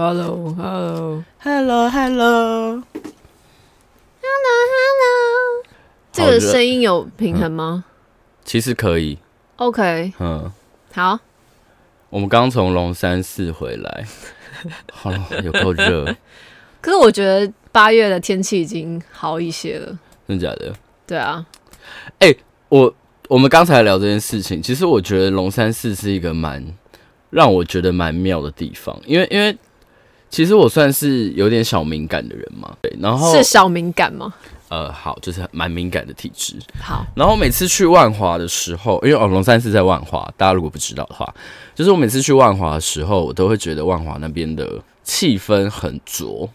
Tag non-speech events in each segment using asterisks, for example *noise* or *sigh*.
Hello，Hello，Hello，Hello，Hello，这个声音有平衡吗？其实可以。OK，嗯，好。我们刚从龙山寺回来，*laughs* 好，有够热。可是我觉得八月的天气已经好一些了。真的假的？对啊。哎、欸，我我们刚才聊这件事情，其实我觉得龙山寺是一个蛮让我觉得蛮妙的地方，因为因为其实我算是有点小敏感的人嘛，对，然后是小敏感吗？呃，好，就是蛮敏感的体质。好，然后每次去万华的时候，因为哦，龙山寺在万华，大家如果不知道的话，就是我每次去万华的时候，我都会觉得万华那边的气氛很浊，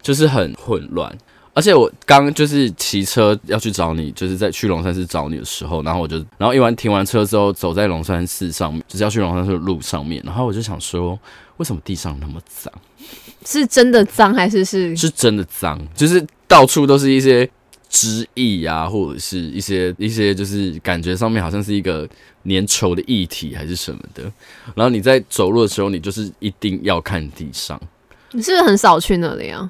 就是很混乱。而且我刚就是骑车要去找你，就是在去龙山寺找你的时候，然后我就，然后一完停完车之后，走在龙山寺上面，就是要去龙山寺的路上面，然后我就想说，为什么地上那么脏？是真的脏还是是？是真的脏，就是。到处都是一些汁液啊，或者是一些一些，就是感觉上面好像是一个粘稠的液体还是什么的。然后你在走路的时候，你就是一定要看地上。你是不是很少去那里啊？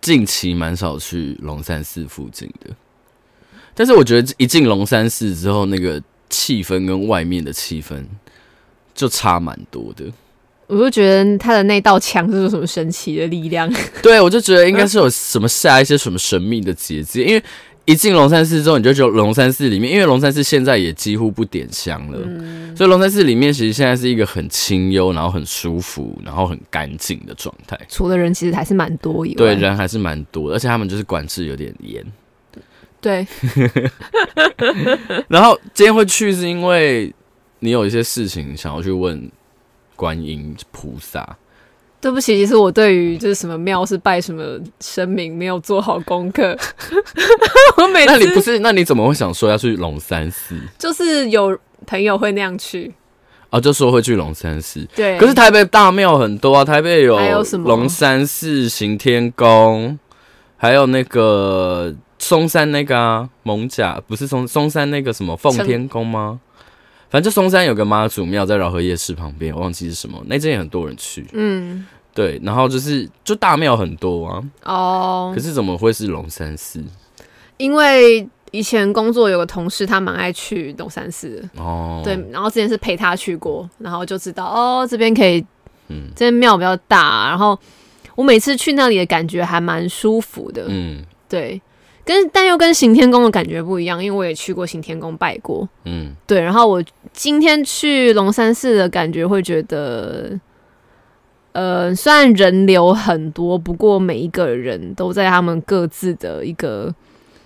我近期蛮少去龙山寺附近的，但是我觉得一进龙山寺之后，那个气氛跟外面的气氛就差蛮多的。我就觉得他的那道墙是有什么神奇的力量？对，我就觉得应该是有什么下一些什么神秘的结界，因为一进龙山寺之后，你就觉得龙山寺里面，因为龙山寺现在也几乎不点香了，嗯、所以龙山寺里面其实现在是一个很清幽，然后很舒服，然后很干净的状态。除了人其实还是蛮多以外，对，人还是蛮多，而且他们就是管制有点严。对。*laughs* 然后今天会去是因为你有一些事情想要去问。观音菩萨，对不起，其实我对于就是什么庙是拜什么神明没有做好功课。*laughs* 我每次那你不是，那你怎么会想说要去龙山寺？就是有朋友会那样去啊，就说会去龙山寺。对，可是台北大庙很多啊，台北有还有什么龙山寺、行天宫，还有那个松山那个啊，蒙甲不是松松山那个什么奉天宫吗？反正就松山有个妈祖庙在饶河夜市旁边，我忘记是什么。那间也很多人去，嗯，对。然后就是就大庙很多啊，哦。可是怎么会是龙山寺？因为以前工作有个同事，他蛮爱去龙山寺，哦，对。然后之前是陪他去过，然后就知道哦，这边可以，嗯，这边庙比较大。然后我每次去那里的感觉还蛮舒服的，嗯，对。跟但又跟行天宫的感觉不一样，因为我也去过行天宫拜过，嗯，对。然后我今天去龙山寺的感觉会觉得，呃，虽然人流很多，不过每一个人都在他们各自的一个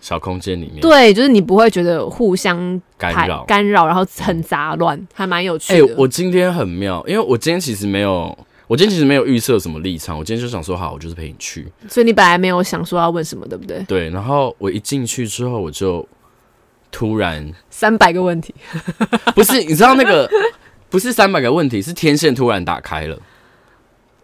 小空间里面，对，就是你不会觉得互相干扰干扰，然后很杂乱，嗯、还蛮有趣的。哎、欸，我今天很妙，因为我今天其实没有。我今天其实没有预设什么立场，我今天就想说好，我就是陪你去。所以你本来没有想说要问什么，对不对？对。然后我一进去之后，我就突然三百个问题，*laughs* 不是，你知道那个不是三百个问题，是天线突然打开了。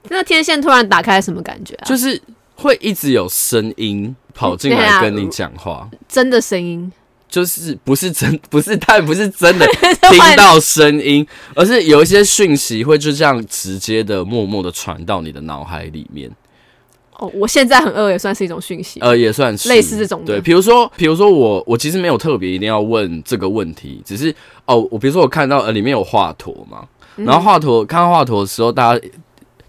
那天线突然打开什么感觉啊？就是会一直有声音跑进来跟你讲话，真的声音。就是不是真不是，但不是真的 *laughs* 听到声音，而是有一些讯息会就这样直接的、默默的传到你的脑海里面。哦，我现在很饿，也算是一种讯息，呃，也算是类似这种。对，比如说，比如说我我其实没有特别一定要问这个问题，只是哦，我比如说我看到呃里面有华佗嘛，然后华佗看到华佗的时候，大家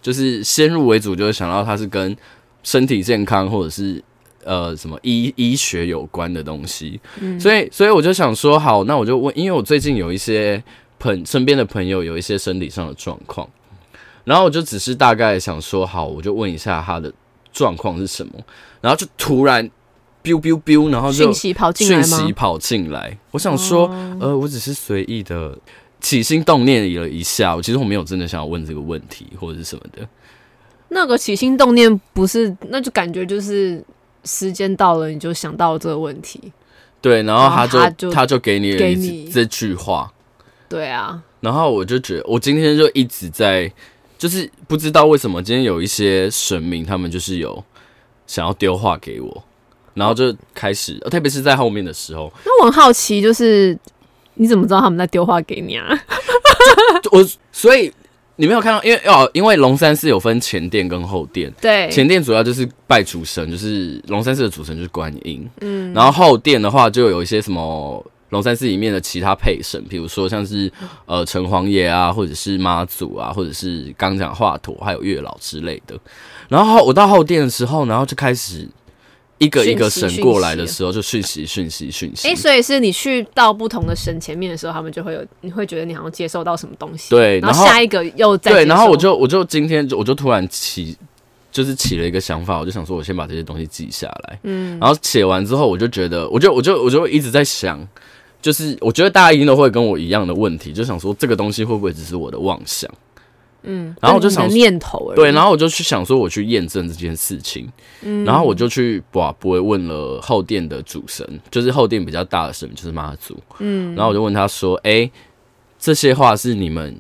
就是先入为主，就会想到他是跟身体健康或者是。呃，什么医医学有关的东西，嗯、所以所以我就想说，好，那我就问，因为我最近有一些朋身边的朋友有一些身体上的状况，然后我就只是大概想说，好，我就问一下他的状况是什么，然后就突然 biu biu biu，然后就讯息跑进来，讯息跑进来，我想说，哦、呃，我只是随意的起心动念了一下，我其实我没有真的想要问这个问题或者是什么的。那个起心动念不是，那就感觉就是。时间到了，你就想到这个问题，对，然后他就他就，他就给你给你。这句话，对啊，然后我就觉得，我今天就一直在，就是不知道为什么今天有一些神明，他们就是有想要丢话给我，然后就开始，特别是在后面的时候，那我很好奇，就是你怎么知道他们在丢话给你啊？*laughs* 我所以你没有看到，因为哦，因为龙山寺有分前殿跟后殿。对，前殿主要就是拜主神，就是龙山寺的主神就是观音。嗯，然后后殿的话，就有一些什么龙山寺里面的其他配神，比如说像是呃城隍爷啊，或者是妈祖啊，或者是刚讲华佗，还有月老之类的。然后我到后殿的时候，然后就开始。一个一个神过来的时候，就讯息讯息讯息。哎、欸，所以是你去到不同的神前面的时候，他们就会有，你会觉得你好像接受到什么东西。对，然后下一个又在对，然后我就我就今天就我就突然起，就是起了一个想法，我就想说，我先把这些东西记下来。嗯，然后写完之后，我就觉得，我就我就我就一直在想，就是我觉得大家一定都会跟我一样的问题，就想说这个东西会不会只是我的妄想？嗯，然后我就想念头，对，然后我就去想说，我去验证这件事情。嗯，然后我就去把不会问了后殿的主神，就是后殿比较大的神，就是妈祖。嗯，然后我就问他说：“哎，这些话是你们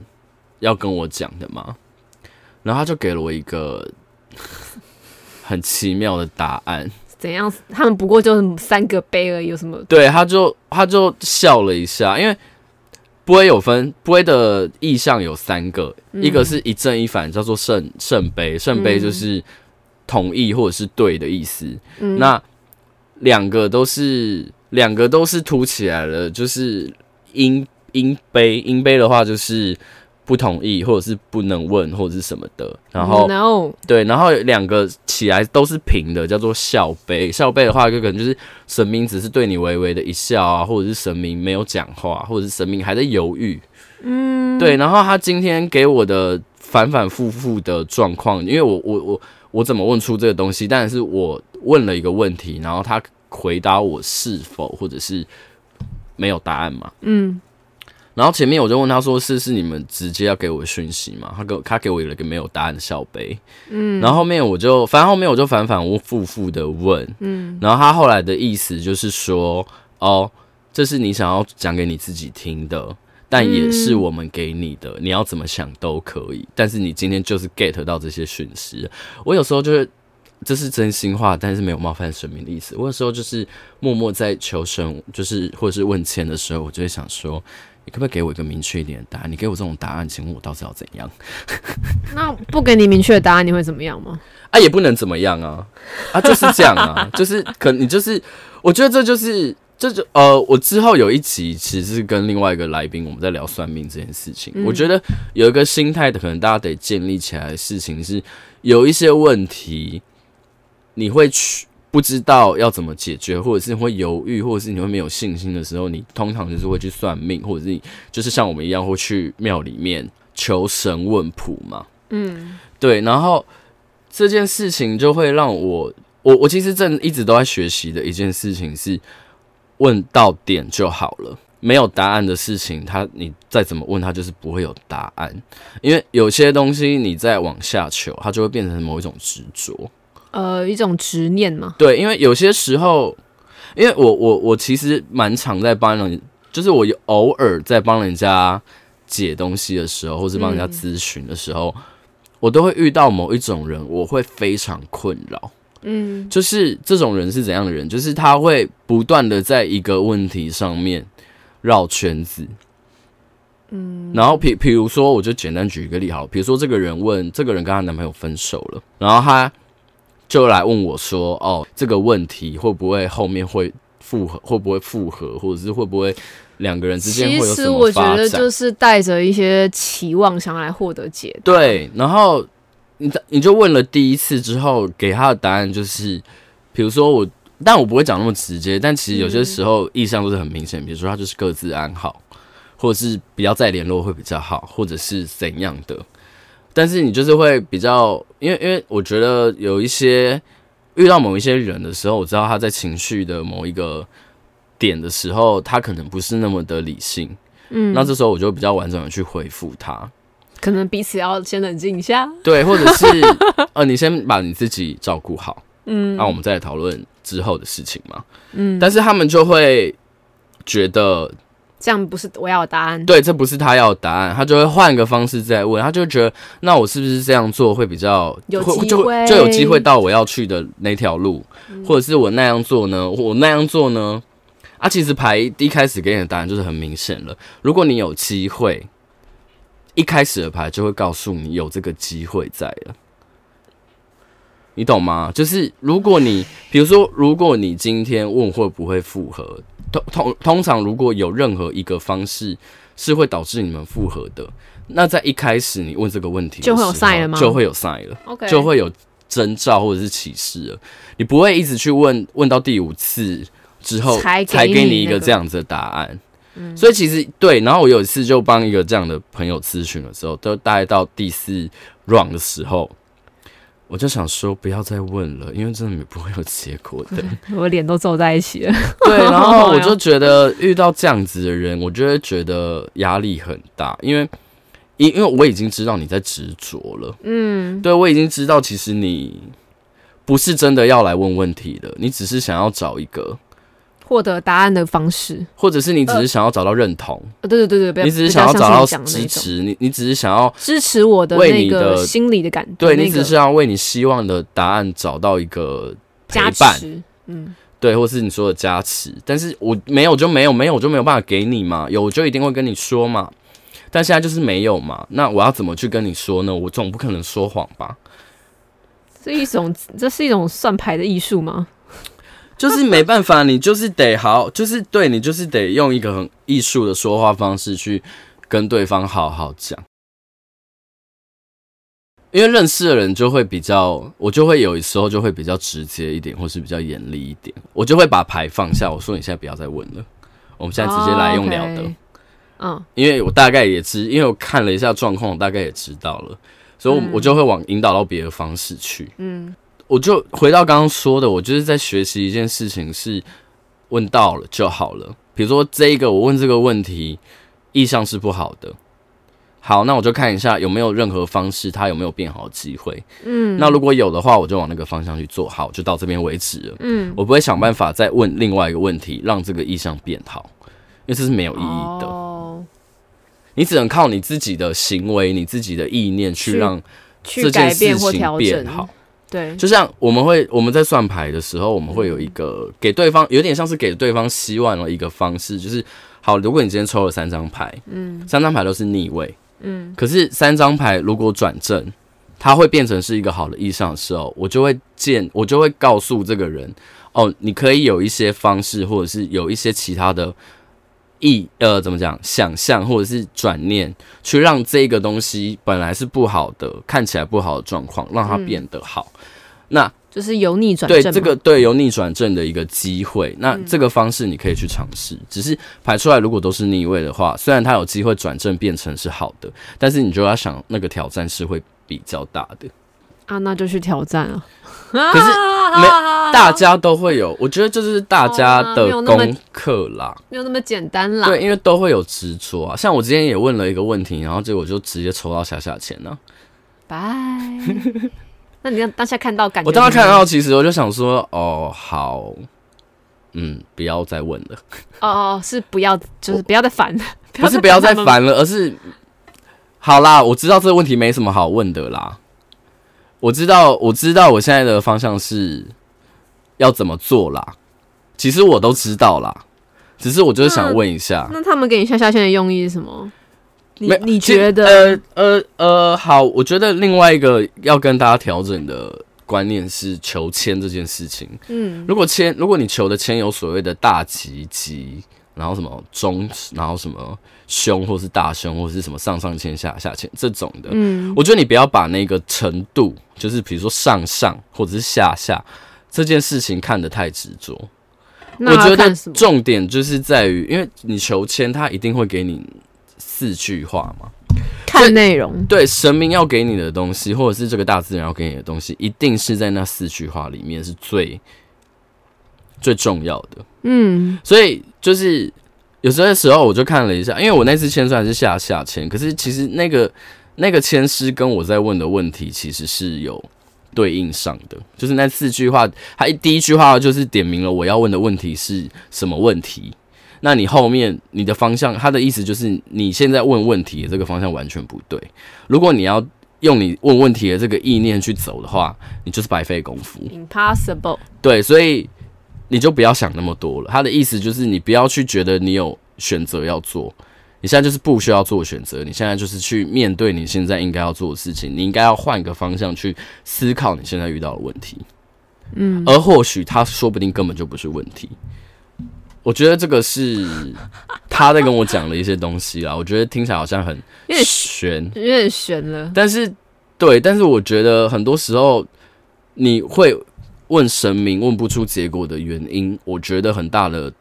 要跟我讲的吗？”然后他就给了我一个 *laughs* 很奇妙的答案。怎样？他们不过就是三个杯而已，有什么？对，他就他就笑了一下，因为。杯有分，杯的意象有三个，嗯、一个是一正一反，叫做圣圣杯，圣杯就是同意或者是对的意思。嗯、那两个都是两个都是凸起来了，就是阴阴杯，阴杯的话就是。不同意，或者是不能问，或者是什么的。然后，No. 对，然后两个起来都是平的，叫做笑杯。笑杯的话，就可能就是神明只是对你微微的一笑啊，或者是神明没有讲话，或者是神明还在犹豫。嗯，对。然后他今天给我的反反复复的状况，因为我我我我怎么问出这个东西？但是我问了一个问题，然后他回答我是否或者是没有答案嘛？嗯。然后前面我就问他说：“是是你们直接要给我讯息吗？”他给我他给我一个没有答案的笑杯，嗯。然后后面我就反正后面我就反反复复的问，嗯。然后他后来的意思就是说：“哦，这是你想要讲给你自己听的，但也是我们给你的，你要怎么想都可以。但是你今天就是 get 到这些讯息。我有时候就是这是真心话，但是没有冒犯神明的意思。我有时候就是默默在求神，就是或者是问签的时候，我就会想说。”你可不可以给我一个明确一点的答案？你给我这种答案，请问我到底要怎样？*laughs* 那不给你明确的答案，你会怎么样吗？啊，也不能怎么样啊！啊，就是这样啊，*laughs* 就是可你就是，我觉得这就是这就呃，我之后有一集其实是跟另外一个来宾我们在聊算命这件事情。嗯、我觉得有一个心态的，可能大家得建立起来的事情是，有一些问题你会去。不知道要怎么解决，或者是会犹豫，或者是你会没有信心的时候，你通常就是会去算命，或者是你就是像我们一样会去庙里面求神问卜嘛。嗯，对。然后这件事情就会让我，我我其实正一直都在学习的一件事情是问到点就好了，没有答案的事情，他你再怎么问他就是不会有答案，因为有些东西你再往下求，它就会变成某一种执着。呃，一种执念嘛。对，因为有些时候，因为我我我其实蛮常在帮人，就是我偶尔在帮人家解东西的时候，或是帮人家咨询的时候，嗯、我都会遇到某一种人，我会非常困扰。嗯，就是这种人是怎样的人？就是他会不断的在一个问题上面绕圈子。嗯，然后比比如说，我就简单举一个例好，比如说这个人问，这个人跟她男朋友分手了，然后他。就来问我说：“哦，这个问题会不会后面会复合？会不会复合？或者是会不会两个人之间会有什么发展？”其实我觉得就是带着一些期望想来获得解答。对，然后你你就问了第一次之后，给他的答案就是，比如说我，但我不会讲那么直接。但其实有些时候意向都是很明显，比如说他就是各自安好，或者是不要再联络会比较好，或者是怎样的。但是你就是会比较，因为因为我觉得有一些遇到某一些人的时候，我知道他在情绪的某一个点的时候，他可能不是那么的理性，嗯，那这时候我就比较完整的去回复他，可能彼此要先冷静一下，对，或者是 *laughs* 呃，你先把你自己照顾好，嗯，那我们再来讨论之后的事情嘛，嗯，但是他们就会觉得。这样不是我要的答案，对，这不是他要的答案，他就会换个方式再问，他就觉得那我是不是这样做会比较有机会，就就有机会到我要去的那条路，嗯、或者是我那样做呢？我那样做呢？啊，其实牌一开始给你的答案就是很明显了，如果你有机会一开始的牌就会告诉你有这个机会在了。你懂吗？就是如果你，比如说，如果你今天问会不会复合，通通通常如果有任何一个方式是会导致你们复合的，那在一开始你问这个问题就会有 sign 了吗？就会有 sign 了，OK，就会有征兆或者是启示了。你不会一直去问，问到第五次之后才给你一个这样子的答案。嗯，所以其实对，然后我有一次就帮一个这样的朋友咨询的时候，都大概到第四 round 的时候。我就想说，不要再问了，因为真的不会有结果的。*laughs* 我脸都皱在一起了。对，*laughs* 然后我就觉得遇到这样子的人，我就会觉得压力很大，因为因因为我已经知道你在执着了。嗯，对，我已经知道，其实你不是真的要来问问题的，你只是想要找一个。获得答案的方式，或者是你只是想要找到认同，呃、对对对对，你只是想要找到支持，你你只是想要支持我的那个心理的感觉，对，你只是要为你希望的答案找到一个陪伴，嗯，对，或是你说的加持，但是我没有就没有，没有就没有办法给你嘛，有我就一定会跟你说嘛，但现在就是没有嘛，那我要怎么去跟你说呢？我总不可能说谎吧？是一种，这是一种算牌的艺术吗？就是没办法，你就是得好，就是对你就是得用一个很艺术的说话方式去跟对方好好讲，因为认识的人就会比较，我就会有时候就会比较直接一点，或是比较严厉一点，我就会把牌放下，我说你现在不要再问了，我们现在直接来用聊的，嗯，因为我大概也知，因为我看了一下状况，我大概也知道了，所以我我就会往引导到别的方式去，嗯。我就回到刚刚说的，我就是在学习一件事情，是问到了就好了。比如说这一个，我问这个问题，意向是不好的。好，那我就看一下有没有任何方式，它有没有变好的机会。嗯，那如果有的话，我就往那个方向去做。好，就到这边为止了。嗯，我不会想办法再问另外一个问题，让这个意向变好，因为这是没有意义的。哦，你只能靠你自己的行为、你自己的意念去让这件事情变好。对，就像我们会我们在算牌的时候，我们会有一个给对方有点像是给对方希望的一个方式，就是好，如果你今天抽了三张牌，嗯，三张牌都是逆位，嗯，可是三张牌如果转正，它会变成是一个好的意象的时候，我就会见，我就会告诉这个人，哦，你可以有一些方式，或者是有一些其他的。意呃，怎么讲？想象或者是转念，去让这个东西本来是不好的，看起来不好的状况，让它变得好。嗯、那就是由逆转。对这个对由逆转正的一个机会。那这个方式你可以去尝试。嗯、只是排出来如果都是逆位的话，虽然它有机会转正变成是好的，但是你就要想那个挑战是会比较大的。啊，那就去挑战啊！可是没大家都会有，我觉得这就是大家的功课啦，没有那么简单啦。对，因为都会有执着啊。像我之前也问了一个问题，然后结果就直接抽到下下签了。拜。*laughs* 那你当下看到感觉？我当时看到，其实我就想说，哦，好，嗯，不要再问了。哦哦，是不要，就是不要再烦了。不是不要再烦了，而是好啦，我知道这个问题没什么好问的啦。我知道，我知道，我现在的方向是要怎么做啦。其实我都知道啦，只是我就是想问一下，那，那他们给你下下线的用意是什么？你没你觉得？呃呃呃，好，我觉得另外一个要跟大家调整的观念是求签这件事情。嗯，如果签，如果你求的签有所谓的大吉吉。然后什么中，然后什么凶，或是大胸，或是什么上上签下下签这种的，嗯，我觉得你不要把那个程度，就是比如说上上或者是下下这件事情看得太执着。我觉得重点就是在于，因为你求签，他一定会给你四句话嘛，看内容。对，神明要给你的东西，或者是这个大自然要给你的东西，一定是在那四句话里面是最最重要的。嗯，所以就是有时候的时候，我就看了一下，因为我那次签虽然是下下签，可是其实那个那个签师跟我在问的问题其实是有对应上的。就是那四句话，他一第一句话就是点明了我要问的问题是什么问题。那你后面你的方向，他的意思就是你现在问问题的这个方向完全不对。如果你要用你问问题的这个意念去走的话，你就是白费功夫。Impossible。对，所以。你就不要想那么多了。他的意思就是，你不要去觉得你有选择要做，你现在就是不需要做选择，你现在就是去面对你现在应该要做的事情，你应该要换一个方向去思考你现在遇到的问题。嗯，而或许他说不定根本就不是问题。我觉得这个是他在跟我讲的一些东西啦。我觉得听起来好像很悬，有点悬了。但是，对，但是我觉得很多时候你会问神明问不出结果的原因，我觉得很大的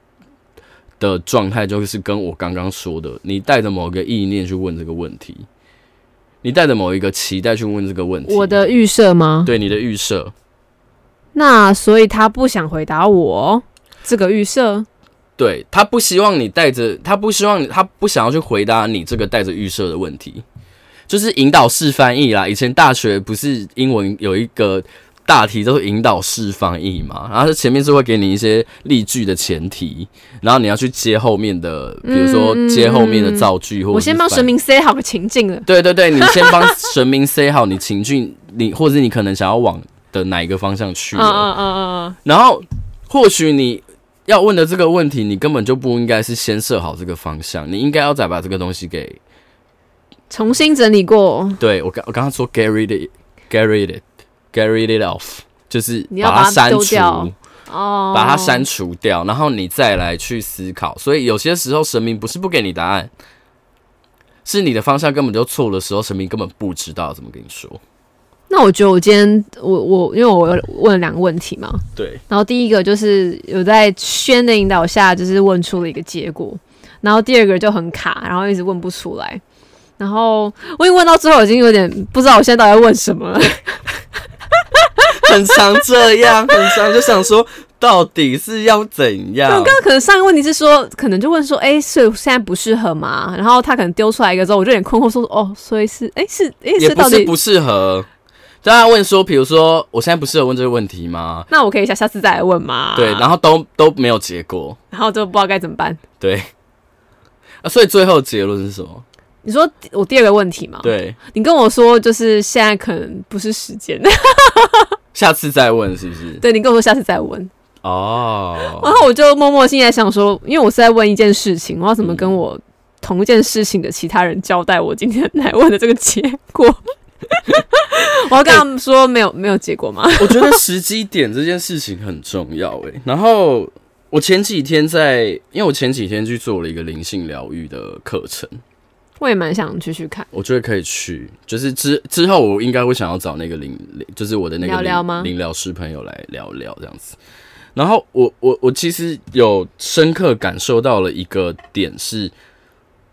的状态就是跟我刚刚说的，你带着某个意念去问这个问题，你带着某一个期待去问这个问题。我的预设吗？对，你的预设。那所以他不想回答我这个预设。对，他不希望你带着，他不希望他不想要去回答你这个带着预设的问题，就是引导式翻译啦。以前大学不是英文有一个大题都是引导式翻译嘛，然后前面是会给你一些例句的前提，然后你要去接后面的，比如说接后面的造句，或者、嗯嗯、我先帮神明塞好个情境了。对对对，你先帮神明塞好你情境，你或者你可能想要往的哪一个方向去？嗯嗯嗯嗯，然后或许你。要问的这个问题，你根本就不应该是先设好这个方向，你应该要再把这个东西给重新整理过。对，我刚我刚刚说 get rid it，get rid it，get rid it off，就是把它删除，哦，把它删除掉，然后你再来去思考。所以有些时候神明不是不给你答案，是你的方向根本就错的时候，神明根本不知道怎么跟你说。那我觉得我今天我我因为我问了两个问题嘛，对，然后第一个就是有在轩的引导下，就是问出了一个结果，然后第二个就很卡，然后一直问不出来，然后我已经问到最后已经有点不知道我现在到底要问什么了，*laughs* 很常这样，很常就想说到底是要怎样？我刚刚可能上一个问题是说，可能就问说，哎，所以现在不适合吗？然后他可能丢出来一个之后，我就有点困惑说，哦，所以是，哎，是，哎，也不是不适合。大家问说，比如说，我现在不适合问这个问题吗？那我可以下下次再来问吗？对，然后都都没有结果，然后就不知道该怎么办。对，啊，所以最后结论是什么？你说我第二个问题吗？对，你跟我说就是现在可能不是时间，*laughs* 下次再问是不是？对，你跟我说下次再问哦。然后我就默默现在想说，因为我是在问一件事情，我要怎么跟我同一件事情的其他人交代我今天来问的这个结果？*laughs* 我要跟他们说没有、欸、没有结果吗？我觉得时机点这件事情很重要诶、欸。然后我前几天在，因为我前几天去做了一个灵性疗愈的课程，我也蛮想继续看。我觉得可以去，就是之之后我应该会想要找那个灵，就是我的那个灵灵疗师朋友来聊聊这样子。然后我我我其实有深刻感受到了一个点是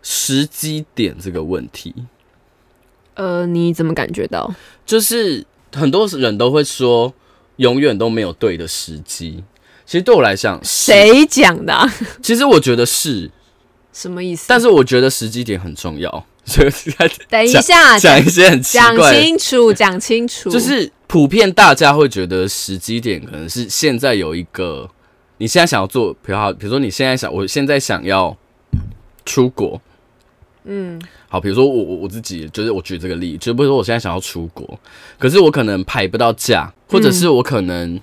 时机点这个问题。呃，你怎么感觉到？就是很多人都会说，永远都没有对的时机。其实对我来讲，谁讲的啊？*laughs* 其实我觉得是什么意思？但是我觉得时机点很重要。*laughs* 所以等一下，讲一些很讲清楚，讲清楚。就是普遍大家会觉得时机点可能是现在有一个，你现在想要做，比如好，比如说你现在想，我现在想要出国。嗯，好，比如说我我我自己就是我举这个例，就比如说我现在想要出国，可是我可能排不到假，或者是我可能、嗯、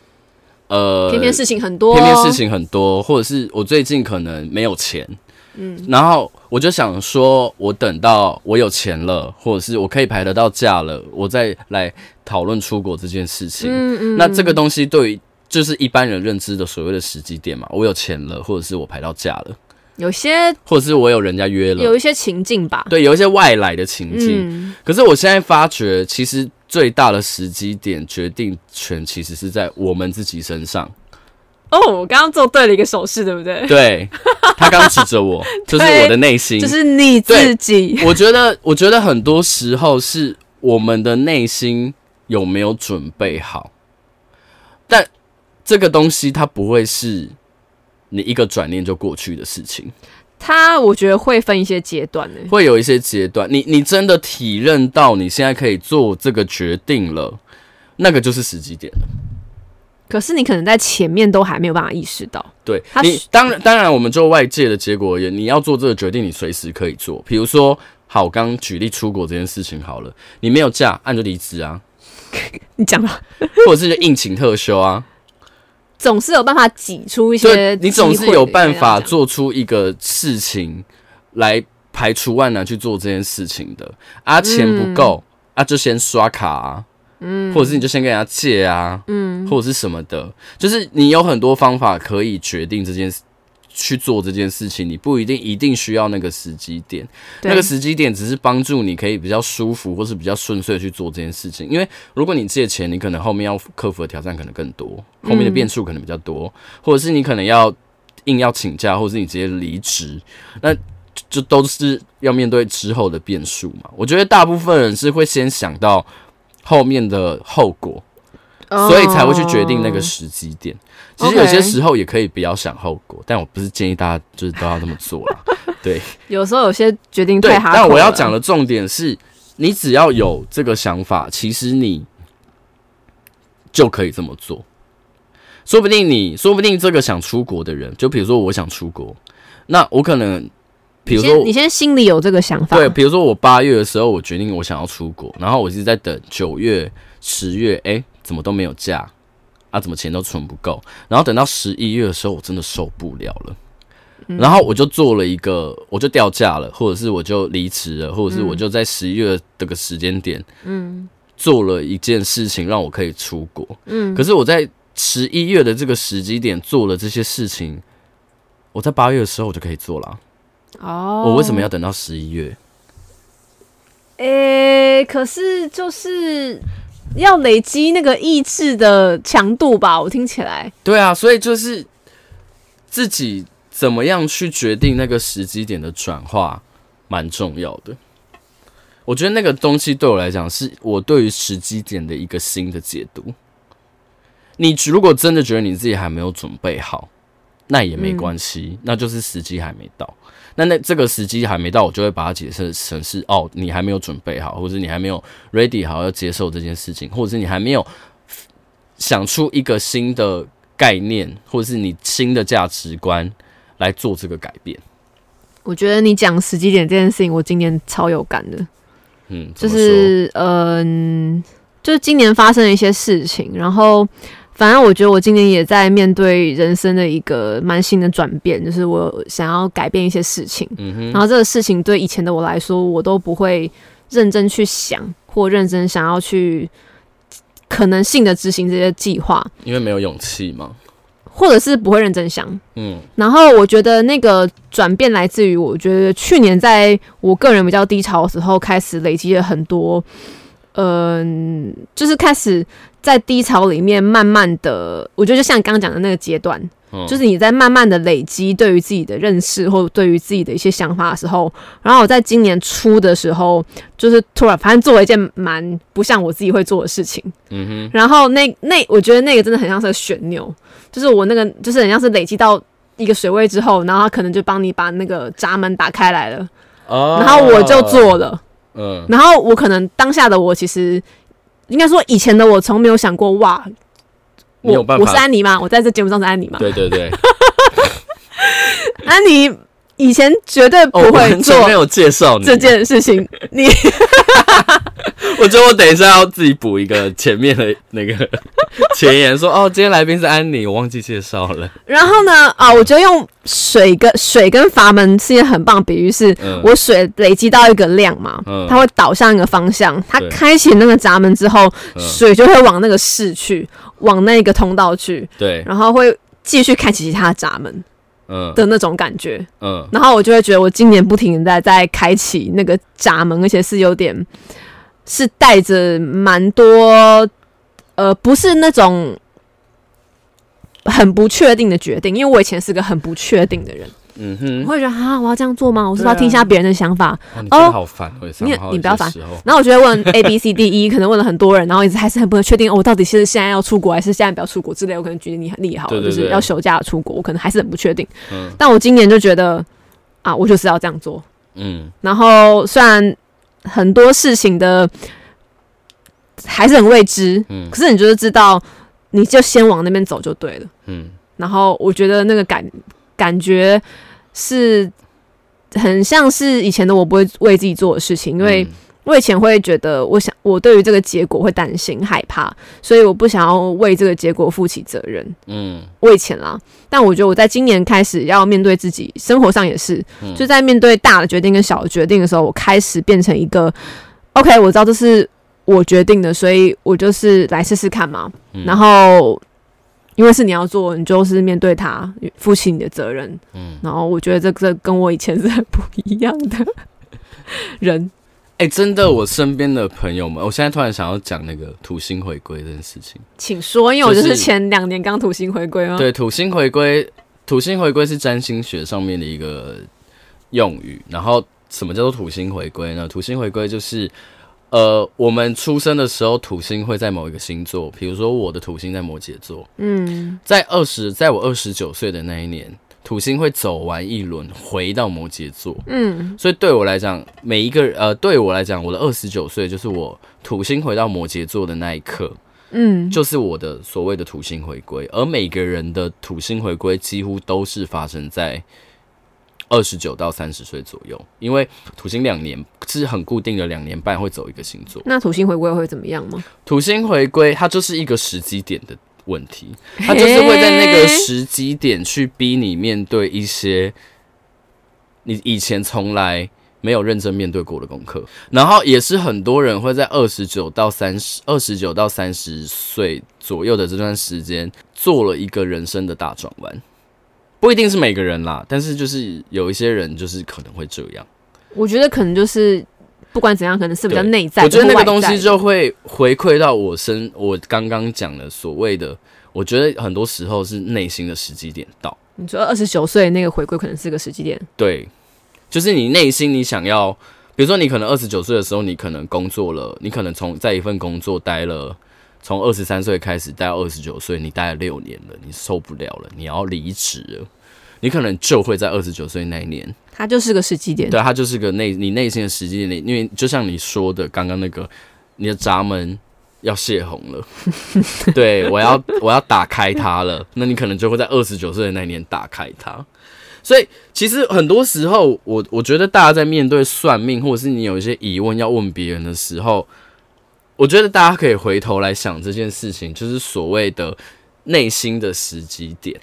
呃，偏偏事情很多，偏偏事情很多，或者是我最近可能没有钱，嗯，然后我就想说，我等到我有钱了，或者是我可以排得到假了，我再来讨论出国这件事情。嗯嗯，那这个东西对于就是一般人认知的所谓的时机点嘛，我有钱了，或者是我排到假了。有些，或者是我有人家约了，有一些情境吧。对，有一些外来的情境。嗯、可是我现在发觉，其实最大的时机点决定权其实是在我们自己身上。哦，我刚刚做对了一个手势，对不对？*laughs* 对，他刚指着我，*laughs* 就是我的内心，就是你自己。我觉得，我觉得很多时候是我们的内心有没有准备好，但这个东西它不会是。你一个转念就过去的事情，它我觉得会分一些阶段呢，会有一些阶段。你你真的体认到你现在可以做这个决定了，那个就是时机点了。可是你可能在前面都还没有办法意识到。对，你当然当然，我们就外界的结果而言，你要做这个决定，你随时可以做。比如说，好，我刚举例出国这件事情好了，你没有假，按就离职啊。*laughs* 你讲吧，*laughs* 或者是就应请特休啊。总是有办法挤出一些，你总是有办法做出一个事情来排除万难去做这件事情的啊，钱不够、嗯、啊，就先刷卡啊，嗯，或者是你就先跟人家借啊，嗯，或者是什么的，就是你有很多方法可以决定这件事。去做这件事情，你不一定一定需要那个时机点，那个时机点只是帮助你可以比较舒服或是比较顺遂去做这件事情。因为如果你借钱，你可能后面要克服的挑战可能更多，后面的变数可能比较多，或者是你可能要硬要请假，或者是你直接离职，那就都是要面对之后的变数嘛。我觉得大部分人是会先想到后面的后果。所以才会去决定那个时机点。其实有些时候也可以不要想后果，但我不是建议大家就是都要这么做啦。*laughs* 对，有时候有些决定太哈。但我要讲的重点是，你只要有这个想法，其实你就可以这么做。说不定你，说不定这个想出国的人，就比如说我想出国，那我可能，比如说你先心里有这个想法，对，比如说我八月的时候，我决定我想要出国，然后我一直在等九月、十月，哎。怎么都没有假啊？怎么钱都存不够？然后等到十一月的时候，我真的受不了了。嗯、然后我就做了一个，我就掉价了，或者是我就离职了，或者是我就在十一月这个时间点，嗯，做了一件事情让我可以出国。嗯，可是我在十一月的这个时机点做了这些事情，我在八月的时候我就可以做了。哦，我为什么要等到十一月？诶、欸，可是就是。要累积那个意志的强度吧，我听起来。对啊，所以就是自己怎么样去决定那个时机点的转化，蛮重要的。我觉得那个东西对我来讲，是我对于时机点的一个新的解读。你如果真的觉得你自己还没有准备好，那也没关系，嗯，那就是时机还没到。那那这个时机还没到，我就会把它解释成是哦，你还没有准备好，或者你还没有 ready 好要接受这件事情，或者是你还没有想出一个新的概念，或者是你新的价值观来做这个改变。我觉得你讲时机点这件事情，我今年超有感的。嗯，就是嗯，就是今年发生了一些事情，然后。反正我觉得我今年也在面对人生的一个蛮新的转变，就是我想要改变一些事情。嗯哼。然后这个事情对以前的我来说，我都不会认真去想或认真想要去可能性的执行这些计划，因为没有勇气嘛，或者是不会认真想。嗯。然后我觉得那个转变来自于，我觉得去年在我个人比较低潮的时候，开始累积了很多，嗯、呃，就是开始。在低潮里面，慢慢的，我觉得就像你刚刚讲的那个阶段，嗯，就是你在慢慢的累积对于自己的认识，或者对于自己的一些想法的时候，然后我在今年初的时候，就是突然反正做了一件蛮不像我自己会做的事情，嗯哼，然后那那我觉得那个真的很像是个旋钮，就是我那个就是很像是累积到一个水位之后，然后他可能就帮你把那个闸门打开来了，哦，然后我就做了，嗯，然后我可能当下的我其实。应该说，以前的我从没有想过，哇，我我是安妮吗？我在这节目上是安妮吗？对对对，*laughs* 安妮以前绝对不会做，没有介绍这件事情。*laughs* 你，*laughs* 我觉得我等一下要自己补一个前面的那个 *laughs* 前言，说哦，今天来宾是安妮，我忘记介绍了。然后呢，啊，我觉得用。水跟水跟阀门是一个很棒的比喻，是我水累积到一个量嘛，嗯、它会导向一个方向，它开启那个闸门之后，嗯、水就会往那个室去，往那个通道去，对，然后会继续开启其他闸门，嗯的那种感觉，嗯，然后我就会觉得我今年不停的在在开启那个闸门，而且是有点是带着蛮多，呃，不是那种。很不确定的决定，因为我以前是个很不确定的人。嗯哼，我会觉得啊，我要这样做吗？我是不是要听一下别人的想法？哦，你好烦，你你不要烦。然后我觉得问 A B C D E，*laughs* 可能问了很多人，然后一直还是很不确定。我到底是现在要出国，还是现在不要出国之类？我可能觉得你很厉害，就是要休假出国，我可能还是很不确定。嗯，但我今年就觉得啊，我就是要这样做。嗯，然后虽然很多事情的还是很未知，嗯，可是你就是知道。你就先往那边走就对了，嗯，然后我觉得那个感感觉是很像是以前的我不会为自己做的事情，因为我以前会觉得，我想我对于这个结果会担心害怕，所以我不想要为这个结果负起责任。嗯，我以前啦，但我觉得我在今年开始要面对自己，生活上也是，嗯、就在面对大的决定跟小的决定的时候，我开始变成一个 OK，我知道这是我决定的，所以我就是来试试看嘛。嗯、然后因为是你要做，你就是面对它，负起你的责任。嗯，然后我觉得这这跟我以前是很不一样的 *laughs* 人。哎、欸，真的，我身边的朋友们，我现在突然想要讲那个土星回归这件事情，请说，因为我就是前两年刚土星回归哦。对，土星回归，土星回归是占星学上面的一个用语。然后，什么叫做土星回归呢？土星回归就是，呃，我们出生的时候，土星会在某一个星座，比如说我的土星在摩羯座。嗯，在二十，在我二十九岁的那一年。土星会走完一轮，回到摩羯座。嗯，所以对我来讲，每一个呃，对我来讲，我的二十九岁就是我土星回到摩羯座的那一刻。嗯，就是我的所谓的土星回归。而每个人的土星回归几乎都是发生在二十九到三十岁左右，因为土星两年是很固定的，两年半会走一个星座。那土星回归会怎么样吗？土星回归它就是一个时机点的。问题，它就是会在那个时机点去逼你面对一些你以前从来没有认真面对过的功课，然后也是很多人会在二十九到三十、二十九到三十岁左右的这段时间做了一个人生的大转弯，不一定是每个人啦，但是就是有一些人就是可能会这样。我觉得可能就是。不管怎样，可能是比较内在。我觉得那个东西就会回馈到我身。我刚刚讲的所谓的，我觉得很多时候是内心的时机点到。你说二十九岁那个回归，可能是个时机点。对，就是你内心你想要，比如说你可能二十九岁的时候，你可能工作了，你可能从在一份工作待了，从二十三岁开始待到二十九岁，你待了六年了，你受不了了，你要离职了。你可能就会在二十九岁那一年，它就是个时机点，对，它就是个内你内心的时机点。因为就像你说的，刚刚那个你的闸门要泄洪了，*laughs* 对，我要我要打开它了，那你可能就会在二十九岁的那一年打开它。所以其实很多时候，我我觉得大家在面对算命，或者是你有一些疑问要问别人的时候，我觉得大家可以回头来想这件事情，就是所谓的内心的时机点。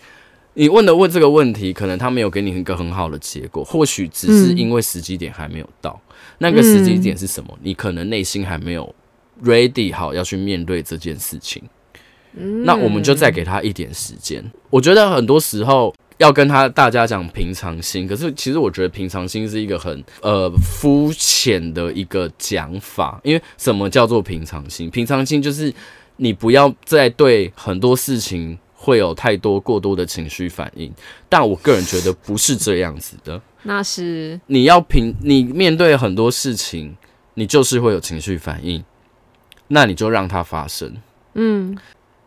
你问的问这个问题，可能他没有给你一个很好的结果，或许只是因为时机点还没有到。嗯、那个时机点是什么？你可能内心还没有 ready 好要去面对这件事情。嗯、那我们就再给他一点时间。我觉得很多时候要跟他大家讲平常心，可是其实我觉得平常心是一个很呃肤浅的一个讲法。因为什么叫做平常心？平常心就是你不要再对很多事情。会有太多过多的情绪反应，但我个人觉得不是这样子的。那是你要平，你面对很多事情，你就是会有情绪反应，那你就让它发生。嗯，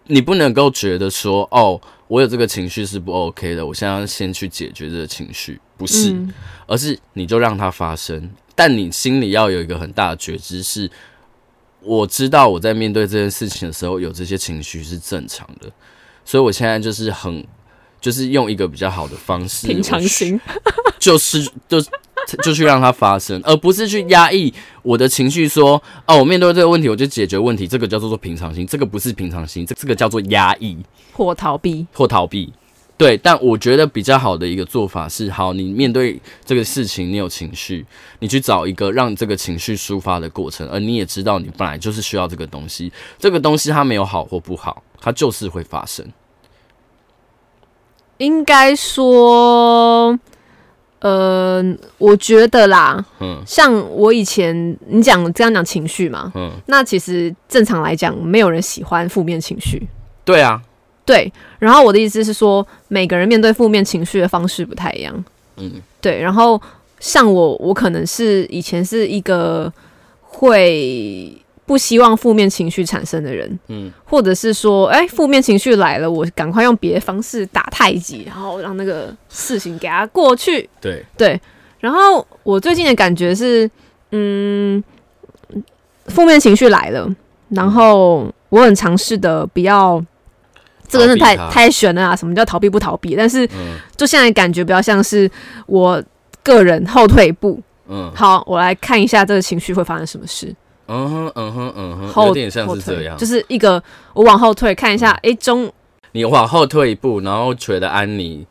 你不能够觉得说，哦，我有这个情绪是不 OK 的，我现在要先去解决这个情绪，不是，嗯、而是你就让它发生，但你心里要有一个很大的觉知，是我知道我在面对这件事情的时候，有这些情绪是正常的。所以，我现在就是很，就是用一个比较好的方式，平常心，就是就就去让它发生，而不是去压抑我的情绪。说，哦，我面对这个问题，我就解决问题，这个叫做做平常心，这个不是平常心，这这个叫做压抑或逃避，或逃避。对，但我觉得比较好的一个做法是，好，你面对这个事情，你有情绪，你去找一个让这个情绪抒发的过程，而你也知道，你本来就是需要这个东西，这个东西它没有好或不好。它就是会发生，应该说，呃，我觉得啦，嗯，像我以前你讲这样讲情绪嘛，嗯，那其实正常来讲，没有人喜欢负面情绪，对啊，对。然后我的意思是说，每个人面对负面情绪的方式不太一样，嗯，对。然后像我，我可能是以前是一个会。不希望负面情绪产生的人，嗯，或者是说，哎、欸，负面情绪来了，我赶快用别的方式打太极，然后让那个事情给它过去。对对。然后我最近的感觉是，嗯，负面情绪来了，然后我很尝试的不要，这个是太太悬了啊！什么叫逃避不逃避？但是，就现在感觉比较像是我个人后退一步。嗯，好，我来看一下这个情绪会发生什么事。嗯哼，嗯哼，嗯哼，有点像是这样，就是一个我往后退看一下，哎、嗯，中，你往后退一步，然后觉得安妮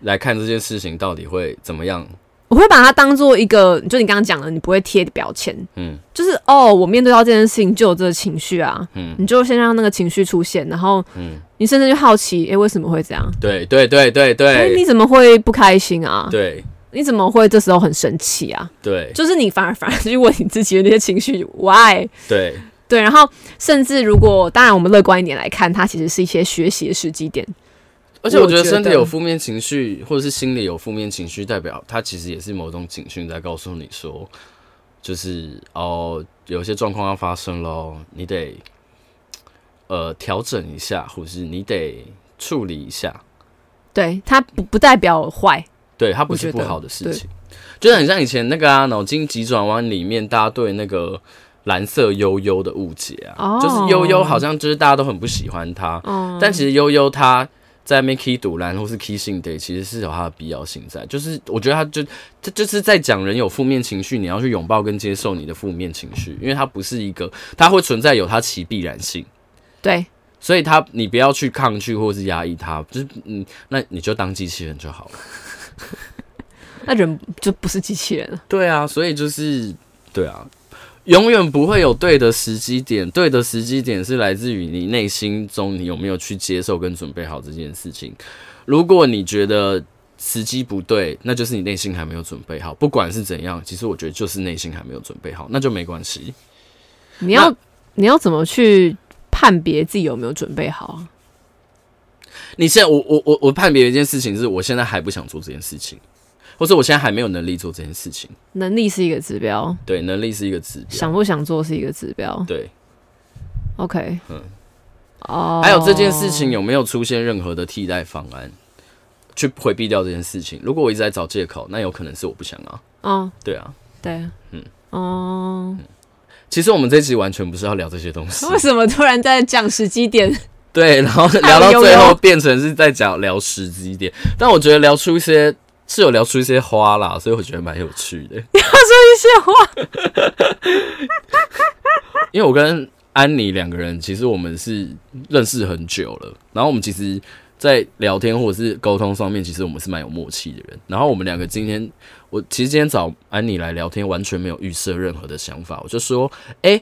来看这件事情到底会怎么样？我会把它当做一个，就你刚刚讲的，你不会贴标签，嗯，就是哦，我面对到这件事情就有这个情绪啊，嗯，你就先让那个情绪出现，然后，嗯，你甚至就好奇，哎、欸，为什么会这样？对对对对对，哎，你怎么会不开心啊？对。你怎么会这时候很生气啊？对，就是你反而反而去问你自己的那些情绪，why？对对，然后甚至如果当然我们乐观一点来看，它其实是一些学习的时机点。而且我觉得身体有负面情绪，或者是心里有负面情绪，代表它其实也是某种警讯在告诉你说，就是哦，有些状况要发生喽，你得呃调整一下，或者是你得处理一下。对，它不不代表坏。对，它不是不好的事情，就很像以前那个啊，脑筋急转弯里面大家对那个蓝色悠悠的误解啊，哦、就是悠悠好像就是大家都很不喜欢他，哦、但其实悠悠他在 Mickey 赌蓝或是 Kissing Day 其实是有它的必要性在，就是我觉得他就他就是在讲人有负面情绪，你要去拥抱跟接受你的负面情绪，因为它不是一个，它会存在有它其必然性，对，所以他你不要去抗拒或是压抑它，就是嗯，那你就当机器人就好了。*laughs* 那人就不是机器人了。对啊，所以就是对啊，永远不会有对的时机点。对的时机点是来自于你内心中你有没有去接受跟准备好这件事情。如果你觉得时机不对，那就是你内心还没有准备好。不管是怎样，其实我觉得就是内心还没有准备好，那就没关系。你要你要怎么去判别自己有没有准备好啊？你现在，我我我我判别一件事情是，我现在还不想做这件事情，或者我现在还没有能力做这件事情。能力是一个指标，对，能力是一个指标。想不想做是一个指标，对。OK，嗯，哦，还有这件事情有没有出现任何的替代方案，去回避掉这件事情？如果我一直在找借口，那有可能是我不想啊。哦，对啊，对，嗯，哦，其实我们这集完全不是要聊这些东西，为什么突然在讲时机点？对，然后聊到最后变成是在讲聊时机点，但我觉得聊出一些是有聊出一些花啦，所以我觉得蛮有趣的。*laughs* 聊出一些花，*laughs* 因为我跟安妮两个人其实我们是认识很久了，然后我们其实，在聊天或者是沟通上面，其实我们是蛮有默契的人。然后我们两个今天，我其实今天找安妮来聊天，完全没有预设任何的想法，我就说，哎，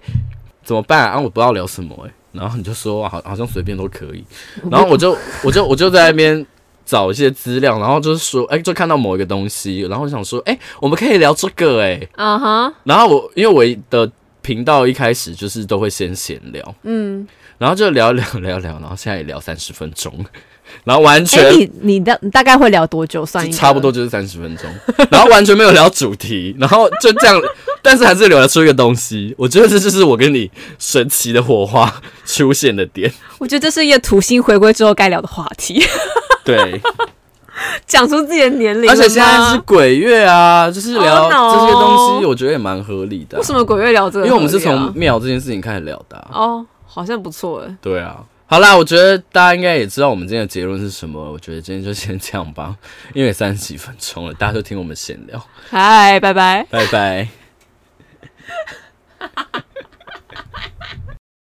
怎么办啊？我不知道聊什么，哎。然后你就说好，好像随便都可以。然后我就，我就，我就在那边找一些资料，然后就是说，哎，就看到某一个东西，然后我想说，哎，我们可以聊这个，哎，啊哈。然后我，因为我的频道一开始就是都会先闲聊，嗯，然后就聊聊聊聊，然后现在也聊三十分钟。然后完全，你你大大概会聊多久？算一差不多就是三十分钟，然后完全没有聊主题，然后就这样，但是还是聊得出一个东西。我觉得这就是我跟你神奇的火花出现的点。我觉得这是一个土星回归之后该聊的话题。对，讲出自己的年龄，而且现在是鬼月啊，就是聊这些东西，我觉得也蛮合理的啊。为什么鬼月聊这个？因为我们是从庙这件事情开始聊的啊。哦，好像不错哎。对啊。好啦，我觉得大家应该也知道我们今天的结论是什么。我觉得今天就先这样吧，因为三十几分钟了，大家都听我们闲聊。嗨，拜拜，拜拜。*laughs*